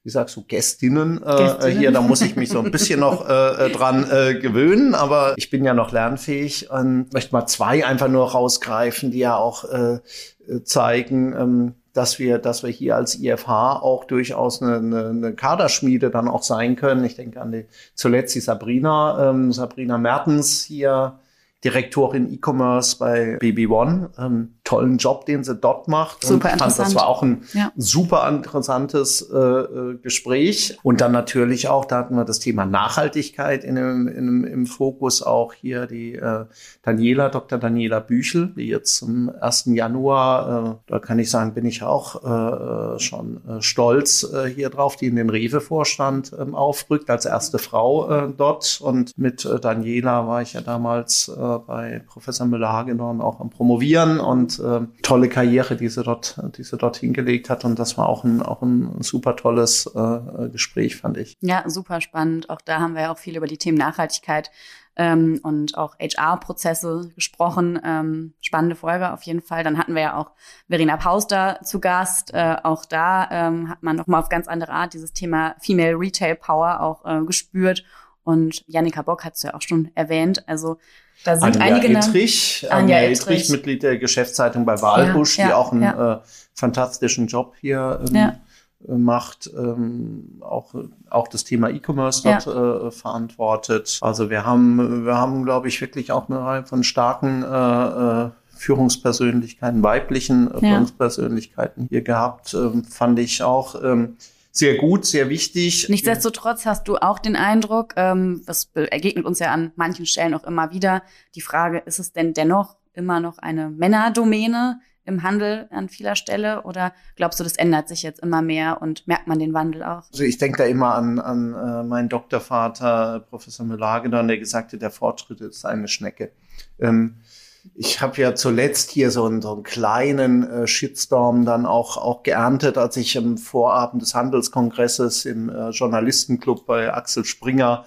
wie sagst du, Gästinnen, äh, Gästinnen. hier, da muss ich mich so ein bisschen noch äh, äh, dran äh, gewöhnen, aber ich bin ja noch lernfähig und möchte mal zwei einfach nur rausgreifen, die ja auch äh, zeigen, ähm, dass wir, dass wir hier als IFH auch durchaus eine, eine, eine Kaderschmiede dann auch sein können. Ich denke an die zuletzt die Sabrina, ähm, Sabrina Mertens hier Direktorin E-Commerce bei BB One. Ähm, tollen Job, den sie dort macht. Super und interessant. Fand, das war auch ein ja. super interessantes äh, äh, Gespräch. Und dann natürlich auch, da hatten wir das Thema Nachhaltigkeit in dem, in im Fokus auch hier die äh, Daniela, Dr. Daniela Büchel, die jetzt zum 1. Januar, äh, da kann ich sagen, bin ich auch äh, schon äh, stolz äh, hier drauf, die in den Rewe-Vorstand äh, aufrückt, als erste Frau äh, dort. Und mit äh, Daniela war ich ja damals äh, bei Professor Müller-Hagedorn auch am Promovieren und äh, tolle Karriere, die sie dort, die sie dort hingelegt hat. Und das war auch ein, auch ein super tolles äh, Gespräch, fand ich. Ja, super spannend. Auch da haben wir ja auch viel über die Themen Nachhaltigkeit ähm, und auch HR-Prozesse gesprochen. Ähm, spannende Folge auf jeden Fall. Dann hatten wir ja auch Verena Pauster zu Gast. Äh, auch da ähm, hat man nochmal auf ganz andere Art dieses Thema Female Retail Power auch äh, gespürt. Und Janika Bock hat es ja auch schon erwähnt. Also da sind Anja einige. Ettrich, Anja, Anja Ettrich, Mitglied der Geschäftszeitung bei Wahlbusch, ja, ja, die auch einen ja. äh, fantastischen Job hier ähm. Äh, macht, ähm, auch, auch das Thema E-Commerce dort äh, verantwortet. Also wir haben, wir haben, glaube ich, wirklich auch eine Reihe von starken äh, äh Führungspersönlichkeiten, weiblichen äh. Führungspersönlichkeiten hier gehabt. Ähm, fand ich auch ähm, sehr gut, sehr wichtig. Nichtsdestotrotz hast du auch den Eindruck, ähm, das ergegnet uns ja an manchen Stellen auch immer wieder, die Frage, ist es denn dennoch immer noch eine Männerdomäne? im Handel an vieler Stelle? Oder glaubst du, das ändert sich jetzt immer mehr und merkt man den Wandel auch? Also ich denke da immer an, an äh, meinen Doktorvater, Professor Müller-Hagedorn, der gesagt hat, der Fortschritt ist eine Schnecke. Ähm, ich habe ja zuletzt hier so einen, so einen kleinen äh, Shitstorm dann auch, auch geerntet, als ich im Vorabend des Handelskongresses im äh, Journalistenclub bei Axel Springer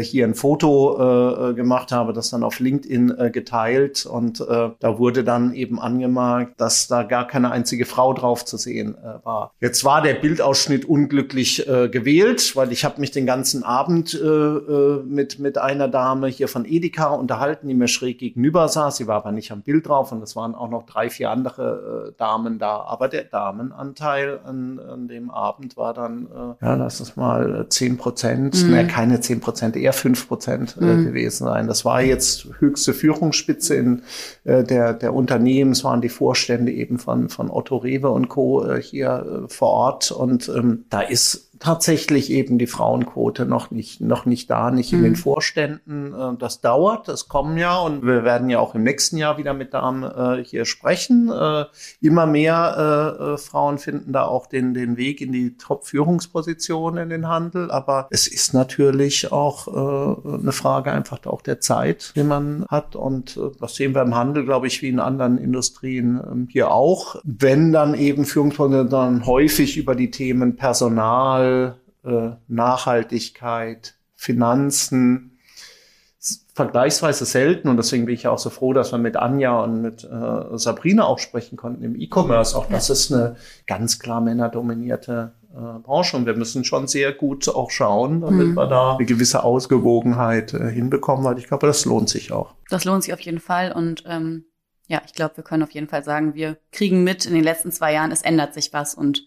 hier ein Foto äh, äh, gemacht habe, das dann auf LinkedIn äh, geteilt und äh, da wurde dann eben angemerkt, dass da gar keine einzige Frau drauf zu sehen äh, war. Jetzt war der Bildausschnitt unglücklich äh, gewählt, weil ich habe mich den ganzen Abend äh, äh, mit mit einer Dame hier von Edeka unterhalten, die mir schräg gegenüber saß. Sie war aber nicht am Bild drauf und es waren auch noch drei, vier andere äh, Damen da. Aber der Damenanteil an, an dem Abend war dann, äh, ja, lass es mal zehn Prozent, mhm. ne, keine zehn Prozent Prozent, eher fünf Prozent äh, mhm. gewesen sein. Das war jetzt höchste Führungsspitze in äh, der, der Unternehmen. Es waren die Vorstände eben von, von Otto Rewe und Co. Äh, hier äh, vor Ort. Und ähm, da ist tatsächlich eben die Frauenquote noch nicht, noch nicht da, nicht in mhm. den Vorständen. Äh, das dauert, das kommen ja und wir werden ja auch im nächsten Jahr wieder mit Damen äh, hier sprechen. Äh, immer mehr äh, äh, Frauen finden da auch den, den Weg in die Top-Führungspositionen in den Handel. Aber es ist natürlich auch äh, eine Frage einfach auch der Zeit, die man hat. Und das sehen wir im Handel, glaube ich, wie in anderen Industrien ähm, hier auch. Wenn dann eben Führungspositionen dann häufig über die Themen Personal, äh, Nachhaltigkeit, Finanzen, vergleichsweise selten und deswegen bin ich ja auch so froh, dass wir mit Anja und mit äh, Sabrina auch sprechen konnten im E-Commerce. Auch das ist eine ganz klar männerdominierte äh, Branche und wir müssen schon sehr gut auch schauen, damit mhm. wir da eine gewisse Ausgewogenheit äh, hinbekommen, weil ich glaube, das lohnt sich auch. Das lohnt sich auf jeden Fall und ähm, ja, ich glaube, wir können auf jeden Fall sagen, wir kriegen mit in den letzten zwei Jahren, es ändert sich was und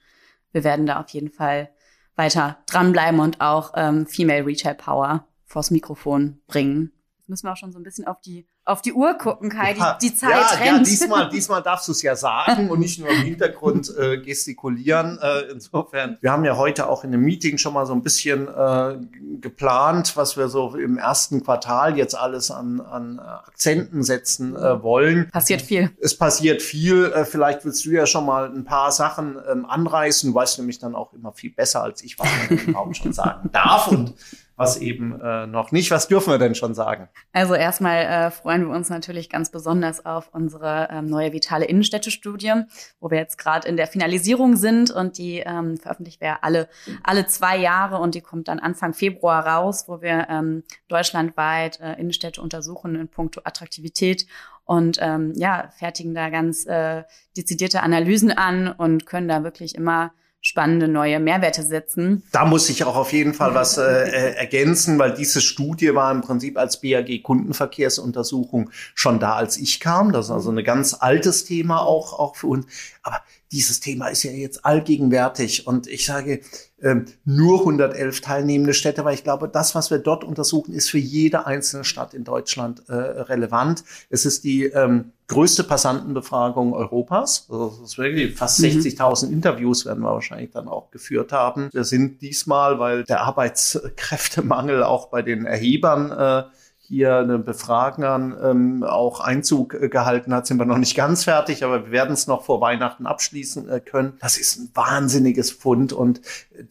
wir werden da auf jeden Fall weiter dranbleiben und auch ähm, Female Retail Power vors Mikrofon bringen. Jetzt müssen wir auch schon so ein bisschen auf die auf die Uhr gucken, Kai. Ja, die, die Zeit ja, rennt. Ja, diesmal, diesmal darfst du es ja sagen und nicht nur im Hintergrund äh, gestikulieren. Äh, insofern, wir haben ja heute auch in einem Meeting schon mal so ein bisschen äh, geplant, was wir so im ersten Quartal jetzt alles an, an Akzenten setzen äh, wollen. Passiert viel. Es passiert viel. Äh, vielleicht willst du ja schon mal ein paar Sachen ähm, anreißen. Du weißt nämlich dann auch immer viel besser als ich, was man überhaupt schon sagen darf und was eben äh, noch nicht. Was dürfen wir denn schon sagen? Also erstmal äh, freuen wir uns natürlich ganz besonders auf unsere ähm, neue vitale Innenstädte-Studie, wo wir jetzt gerade in der Finalisierung sind und die ähm, veröffentlicht wir alle, alle zwei Jahre und die kommt dann Anfang Februar raus, wo wir ähm, deutschlandweit äh, Innenstädte untersuchen in puncto Attraktivität und ähm, ja, fertigen da ganz äh, dezidierte Analysen an und können da wirklich immer spannende neue Mehrwerte setzen. Da muss ich auch auf jeden Fall was äh, äh ergänzen, weil diese Studie war im Prinzip als BAG Kundenverkehrsuntersuchung schon da, als ich kam. Das ist also ein ganz altes Thema auch, auch für uns. Aber dieses Thema ist ja jetzt allgegenwärtig und ich sage ähm, nur 111 teilnehmende Städte, weil ich glaube, das, was wir dort untersuchen, ist für jede einzelne Stadt in Deutschland äh, relevant. Es ist die ähm, größte Passantenbefragung Europas. Also das ist wirklich fast mhm. 60.000 Interviews werden wir wahrscheinlich dann auch geführt haben. Wir sind diesmal, weil der Arbeitskräftemangel auch bei den Erhebern äh, hier eine Befragung ähm, auch Einzug äh, gehalten hat, sind wir noch nicht ganz fertig, aber wir werden es noch vor Weihnachten abschließen äh, können. Das ist ein wahnsinniges Fund und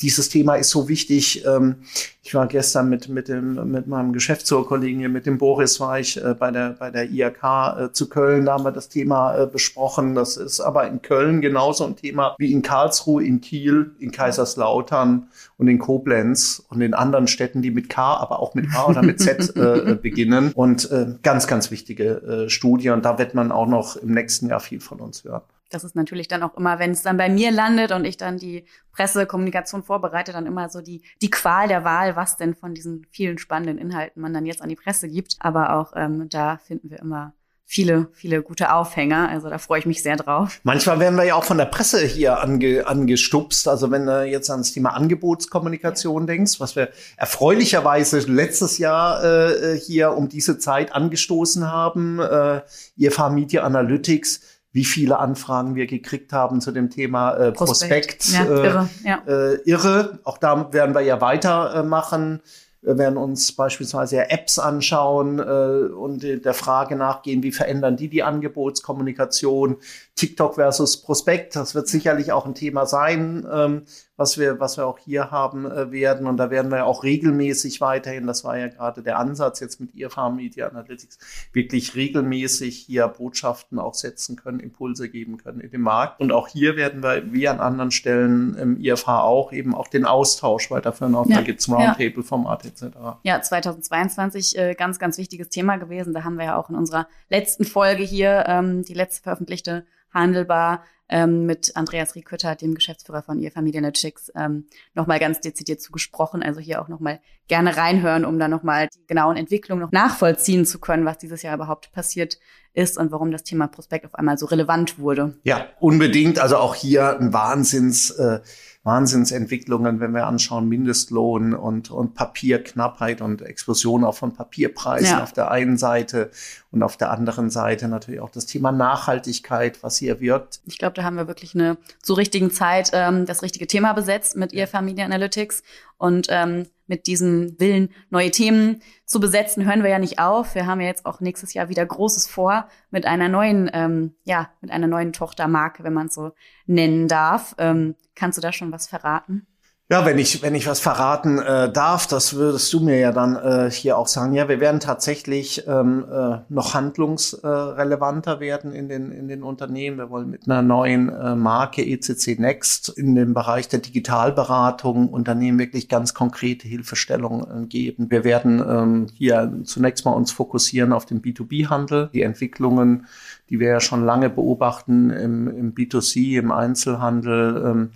dieses Thema ist so wichtig. Ähm, Ich war gestern mit, mit, dem, mit meinem Geschäftsführerkollegen hier, mit dem Boris, war ich äh, bei, der, bei der IAK äh, zu Köln. Da haben wir das Thema äh, besprochen. Das ist aber in Köln genauso ein Thema wie in Karlsruhe, in Kiel, in Kaiserslautern und in Koblenz und in anderen Städten, die mit K, aber auch mit A oder mit Z äh, beginnen. Und äh, ganz, ganz wichtige äh, Studie. Und da wird man auch noch im nächsten Jahr viel von uns hören das ist natürlich dann auch immer, wenn es dann bei mir landet und ich dann die Pressekommunikation vorbereite, dann immer so die, die Qual der Wahl, was denn von diesen vielen spannenden Inhalten man dann jetzt an die Presse gibt. Aber auch ähm, da finden wir immer viele, viele gute Aufhänger. Also da freue ich mich sehr drauf. Manchmal werden wir ja auch von der Presse hier ange, angestupst. Also wenn du jetzt ans Thema Angebotskommunikation ja. denkst, was wir erfreulicherweise letztes Jahr äh, hier um diese Zeit angestoßen haben, äh, IFH Media Analytics, wie viele Anfragen wir gekriegt haben zu dem Thema äh, Prospekt. Prospekt. Ja, äh, irre, ja. Äh, irre. Auch da werden wir ja weitermachen. Wir werden uns beispielsweise ja Apps anschauen äh, und der Frage nachgehen, wie verändern die die Angebotskommunikation. TikTok versus Prospekt, das wird sicherlich auch ein Thema sein, ähm, was wir, was wir auch hier haben äh, werden. Und da werden wir auch regelmäßig weiterhin, das war ja gerade der Ansatz jetzt mit IFH Media Analytics, wirklich regelmäßig hier Botschaften auch setzen können, Impulse geben können in dem Markt. Und auch hier werden wir, wie an anderen Stellen im IFH auch, eben auch den Austausch weiterführen. Auch ja. da gibt's Roundtable-Format etc. Ja, 2022 äh, ganz, ganz wichtiges Thema gewesen. Da haben wir ja auch in unserer letzten Folge hier, ähm, die letzte veröffentlichte handelbar ähm, mit Andreas Riekütter, dem Geschäftsführer von ihr Familienerchicks, ähm, nochmal ganz dezidiert zugesprochen. Also hier auch nochmal gerne reinhören, um dann nochmal die genauen Entwicklungen noch nachvollziehen zu können, was dieses Jahr überhaupt passiert ist und warum das Thema Prospekt auf einmal so relevant wurde. Ja, unbedingt. Also auch hier ein Wahnsinns. Äh Wahnsinnsentwicklungen, wenn wir anschauen, Mindestlohn und, und Papierknappheit und Explosion auch von Papierpreisen ja. auf der einen Seite und auf der anderen Seite natürlich auch das Thema Nachhaltigkeit, was hier wirkt. Ich glaube, da haben wir wirklich eine zur richtigen Zeit ähm, das richtige Thema besetzt mit ihr Familie Analytics und ähm, mit diesem Willen, neue Themen zu besetzen, hören wir ja nicht auf. Wir haben ja jetzt auch nächstes Jahr wieder Großes vor mit einer neuen, ähm, ja, mit einer neuen Tochtermarke, wenn man es so nennen darf. Ähm, kannst du da schon was verraten? Ja, wenn ich, wenn ich was verraten äh, darf, das würdest du mir ja dann äh, hier auch sagen. Ja, wir werden tatsächlich ähm, äh, noch handlungsrelevanter werden in den, in den Unternehmen. Wir wollen mit einer neuen äh, Marke ECC Next in dem Bereich der Digitalberatung Unternehmen wirklich ganz konkrete Hilfestellungen äh, geben. Wir werden ähm, hier zunächst mal uns fokussieren auf den B2B-Handel, die Entwicklungen, die wir ja schon lange beobachten im, im B2C, im Einzelhandel. Ähm,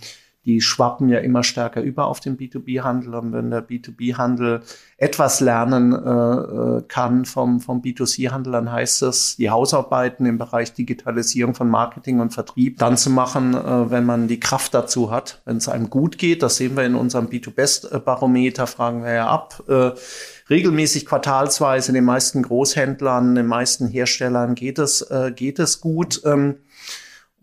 die schwappen ja immer stärker über auf den B2B-Handel. Und wenn der B2B-Handel etwas lernen äh, äh kann vom, vom B2C-Handel, dann heißt es, die Hausarbeiten im Bereich Digitalisierung von Marketing und Vertrieb dann zu machen, äh, wenn man die Kraft dazu hat, wenn es einem gut geht. Das sehen wir in unserem B2Best-Barometer, fragen wir ja ab. Äh, regelmäßig quartalsweise den meisten Großhändlern, den meisten Herstellern geht es, äh, geht es gut. Ähm,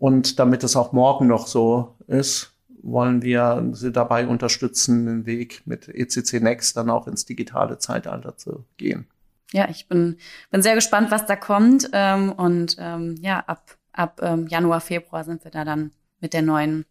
und damit es auch morgen noch so ist, wollen wir sie dabei unterstützen, den Weg mit ECC Next dann auch ins digitale Zeitalter zu gehen. Ja, ich bin, bin sehr gespannt, was da kommt. Ähm, und ähm, ja, ab, ab ähm, Januar, Februar sind wir da dann mit der neuen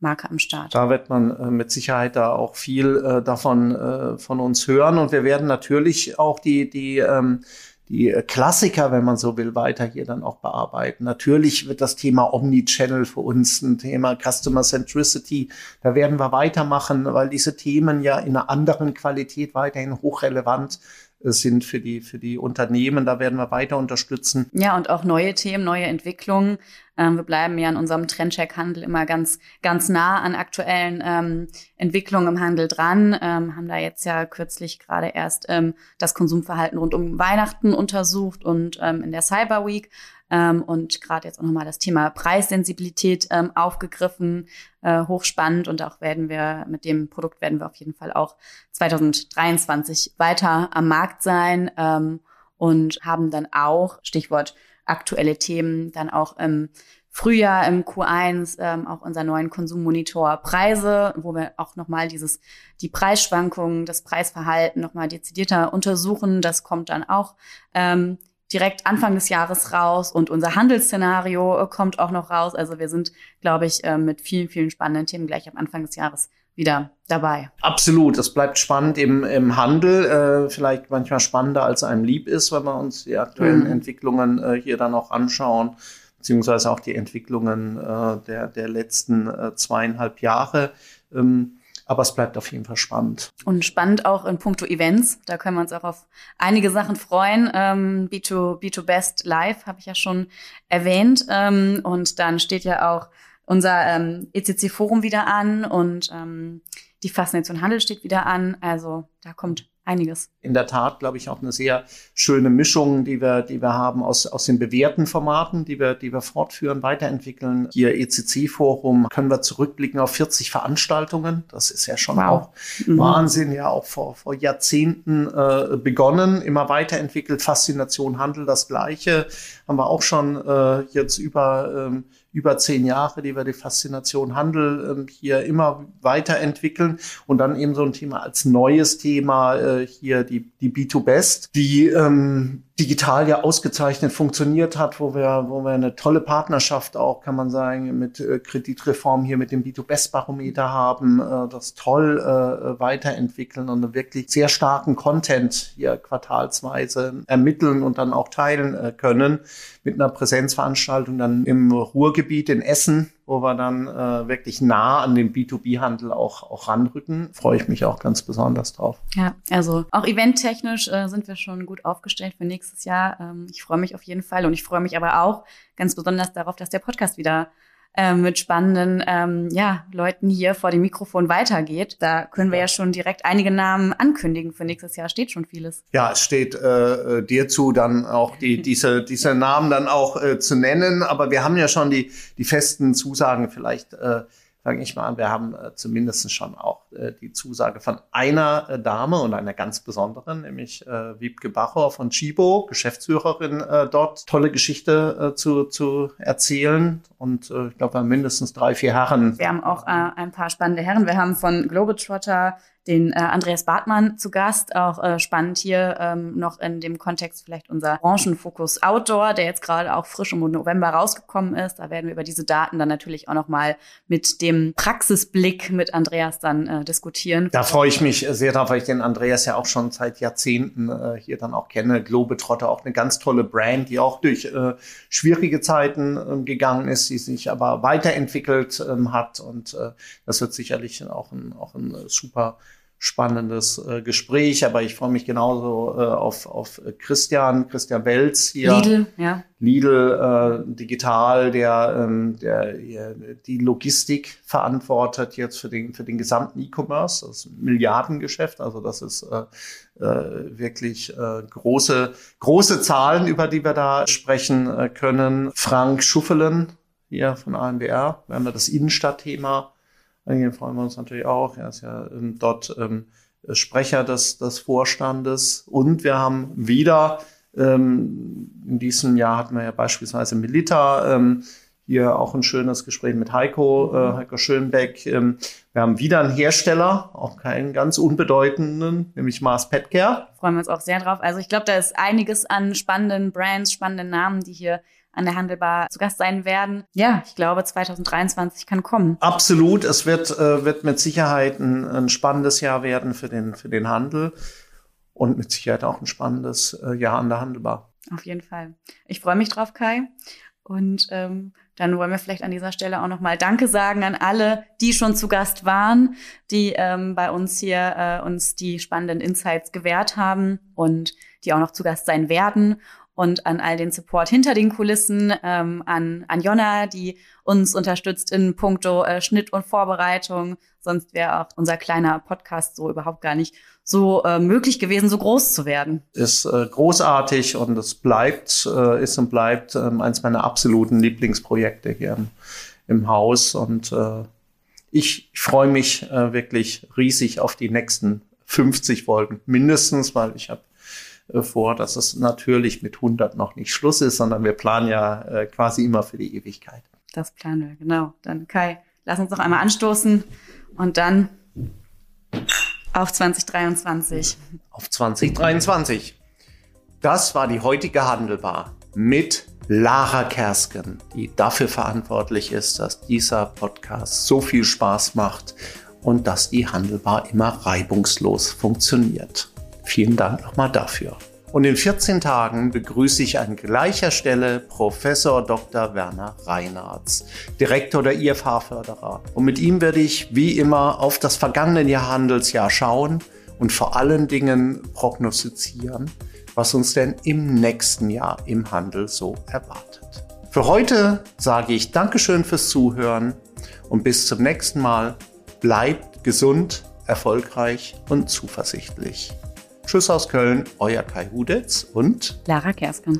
Marke am Start. Da wird man äh, mit Sicherheit da auch viel äh, davon äh, von uns hören. Und wir werden natürlich auch die, die ähm, die Klassiker, wenn man so will, weiter hier dann auch bearbeiten. Natürlich wird das Thema Omnichannel für uns ein Thema Customer Centricity. Da werden wir weitermachen, weil diese Themen ja in einer anderen Qualität weiterhin hochrelevant sind für die, für die Unternehmen. Da werden wir weiter unterstützen. Ja, und auch neue Themen, neue Entwicklungen. Ähm, wir bleiben ja in unserem Trendcheck-Handel immer ganz, ganz nah an aktuellen ähm, Entwicklungen im Handel dran. Ähm, haben da jetzt ja kürzlich gerade erst ähm, das Konsumverhalten rund um Weihnachten untersucht und ähm, in der Cyber Week ähm, und gerade jetzt auch nochmal das Thema Preissensibilität ähm, aufgegriffen, äh, hochspannend und auch werden wir mit dem Produkt werden wir auf jeden Fall auch 2023 weiter am Markt sein ähm, und haben dann auch Stichwort aktuelle Themen dann auch im Frühjahr im Q1 ähm, auch unser neuen Konsummonitor Preise, wo wir auch nochmal dieses die Preisschwankungen, das Preisverhalten nochmal dezidierter untersuchen. Das kommt dann auch ähm, direkt Anfang des Jahres raus und unser Handelsszenario äh, kommt auch noch raus. Also wir sind, glaube ich, äh, mit vielen, vielen spannenden Themen gleich am Anfang des Jahres wieder dabei. Absolut, es bleibt spannend im, im Handel, äh, vielleicht manchmal spannender als einem lieb ist, wenn wir uns die aktuellen mhm. Entwicklungen äh, hier dann auch anschauen, beziehungsweise auch die Entwicklungen äh, der, der letzten äh, zweieinhalb Jahre. Ähm, aber es bleibt auf jeden Fall spannend. Und spannend auch in puncto Events. Da können wir uns auch auf einige Sachen freuen. Ähm, B2, B2 Best Live habe ich ja schon erwähnt. Ähm, und dann steht ja auch unser ähm, ECC-Forum wieder an und ähm, die Faszination Handel steht wieder an. Also da kommt einiges. In der Tat, glaube ich, auch eine sehr schöne Mischung, die wir, die wir haben aus, aus den bewährten Formaten, die wir, die wir fortführen, weiterentwickeln. Hier ECC-Forum können wir zurückblicken auf 40 Veranstaltungen. Das ist ja schon wow. auch mhm. Wahnsinn, ja auch vor, vor Jahrzehnten äh, begonnen, immer weiterentwickelt. Faszination Handel, das Gleiche. Haben wir auch schon äh, jetzt über ähm, über zehn Jahre, die wir die Faszination Handel ähm, hier immer weiterentwickeln und dann eben so ein Thema als neues Thema äh, hier die, die B2Best, die ähm, digital ja ausgezeichnet funktioniert hat, wo wir, wo wir eine tolle Partnerschaft auch, kann man sagen, mit äh, Kreditreform hier mit dem B2Best-Barometer haben, äh, das toll äh, weiterentwickeln und einen wirklich sehr starken Content hier quartalsweise ermitteln und dann auch teilen äh, können mit einer Präsenzveranstaltung dann im Ruhrgebiet in Essen wo wir dann äh, wirklich nah an den B2B-Handel auch, auch ranrücken. Freue ich mich auch ganz besonders drauf. Ja, also auch eventtechnisch äh, sind wir schon gut aufgestellt für nächstes Jahr. Ähm, ich freue mich auf jeden Fall und ich freue mich aber auch ganz besonders darauf, dass der Podcast wieder äh, mit spannenden ähm, ja, Leuten hier vor dem Mikrofon weitergeht. Da können wir ja. ja schon direkt einige Namen ankündigen. Für nächstes Jahr steht schon vieles. Ja, es steht äh, äh dir zu, dann auch die, diese, diese Namen dann auch äh, zu nennen. Aber wir haben ja schon die, die festen Zusagen vielleicht. Äh, sage ich mal, wir haben äh, zumindest schon auch äh, die Zusage von einer äh, Dame und einer ganz besonderen, nämlich äh, Wiebke Bachor von Chibo, Geschäftsführerin äh, dort, tolle Geschichte äh, zu, zu erzählen. Und äh, ich glaube, wir haben mindestens drei, vier Herren. Wir haben auch äh, ein paar spannende Herren. Wir haben von Globetrotter den äh, Andreas Bartmann zu Gast. Auch äh, spannend hier ähm, noch in dem Kontext vielleicht unser Branchenfokus Outdoor, der jetzt gerade auch frisch im November rausgekommen ist. Da werden wir über diese Daten dann natürlich auch noch mal mit dem Praxisblick mit Andreas dann äh, diskutieren. Da freue ich mich sehr drauf, weil ich den Andreas ja auch schon seit Jahrzehnten äh, hier dann auch kenne. Globetrotter, auch eine ganz tolle Brand, die auch durch äh, schwierige Zeiten äh, gegangen ist, die sich aber weiterentwickelt äh, hat. Und äh, das wird sicherlich auch ein, auch ein äh, super spannendes äh, Gespräch, aber ich freue mich genauso äh, auf, auf Christian, Christian Welz hier. Lidl, ja. Lidl äh, Digital, der, ähm, der, die Logistik verantwortet jetzt für den, für den gesamten E-Commerce, das Milliardengeschäft, also das ist äh, äh, wirklich äh, große, große Zahlen, über die wir da sprechen äh, können. Frank Schuffelen hier von ANBR, wir haben da das Innenstadtthema Eingehen freuen wir uns natürlich auch. Er ist ja ähm, dort ähm, Sprecher des, des Vorstandes. Und wir haben wieder, ähm, in diesem Jahr hatten wir ja beispielsweise Milita, ähm, hier auch ein schönes Gespräch mit Heiko, äh, Heiko Schönbeck. Ähm, wir haben wieder einen Hersteller, auch keinen ganz unbedeutenden, nämlich Mars Petcare. Freuen wir uns auch sehr drauf. Also ich glaube, da ist einiges an spannenden Brands, spannenden Namen, die hier an der Handelbar zu Gast sein werden. Ja, ich glaube, 2023 kann kommen. Absolut. Es wird, äh, wird mit Sicherheit ein, ein spannendes Jahr werden für den, für den Handel und mit Sicherheit auch ein spannendes äh, Jahr an der Handelbar. Auf jeden Fall. Ich freue mich drauf, Kai. Und ähm, dann wollen wir vielleicht an dieser Stelle auch nochmal Danke sagen an alle, die schon zu Gast waren, die ähm, bei uns hier äh, uns die spannenden Insights gewährt haben und die auch noch zu Gast sein werden und an all den Support hinter den Kulissen, ähm, an, an Jonna, die uns unterstützt in puncto äh, Schnitt und Vorbereitung. Sonst wäre auch unser kleiner Podcast so überhaupt gar nicht so äh, möglich gewesen, so groß zu werden. Ist äh, großartig und es bleibt, äh, ist und bleibt äh, eins meiner absoluten Lieblingsprojekte hier im, im Haus. Und äh, ich freue mich äh, wirklich riesig auf die nächsten 50 Folgen mindestens, weil ich habe vor, dass es natürlich mit 100 noch nicht Schluss ist, sondern wir planen ja äh, quasi immer für die Ewigkeit. Das planen wir, genau. Dann Kai, lass uns noch einmal anstoßen und dann auf 2023. Auf 2023. Das war die heutige Handelbar mit Lara Kersken, die dafür verantwortlich ist, dass dieser Podcast so viel Spaß macht und dass die Handelbar immer reibungslos funktioniert. Vielen Dank nochmal dafür. Und in 14 Tagen begrüße ich an gleicher Stelle Professor Dr. Werner Reinhardt, Direktor der IFH-Förderer. Und mit ihm werde ich wie immer auf das vergangene Jahr Handelsjahr schauen und vor allen Dingen prognostizieren, was uns denn im nächsten Jahr im Handel so erwartet. Für heute sage ich Dankeschön fürs Zuhören und bis zum nächsten Mal. Bleibt gesund, erfolgreich und zuversichtlich. Tschüss aus Köln, euer Kai Hudetz und Lara Kersken.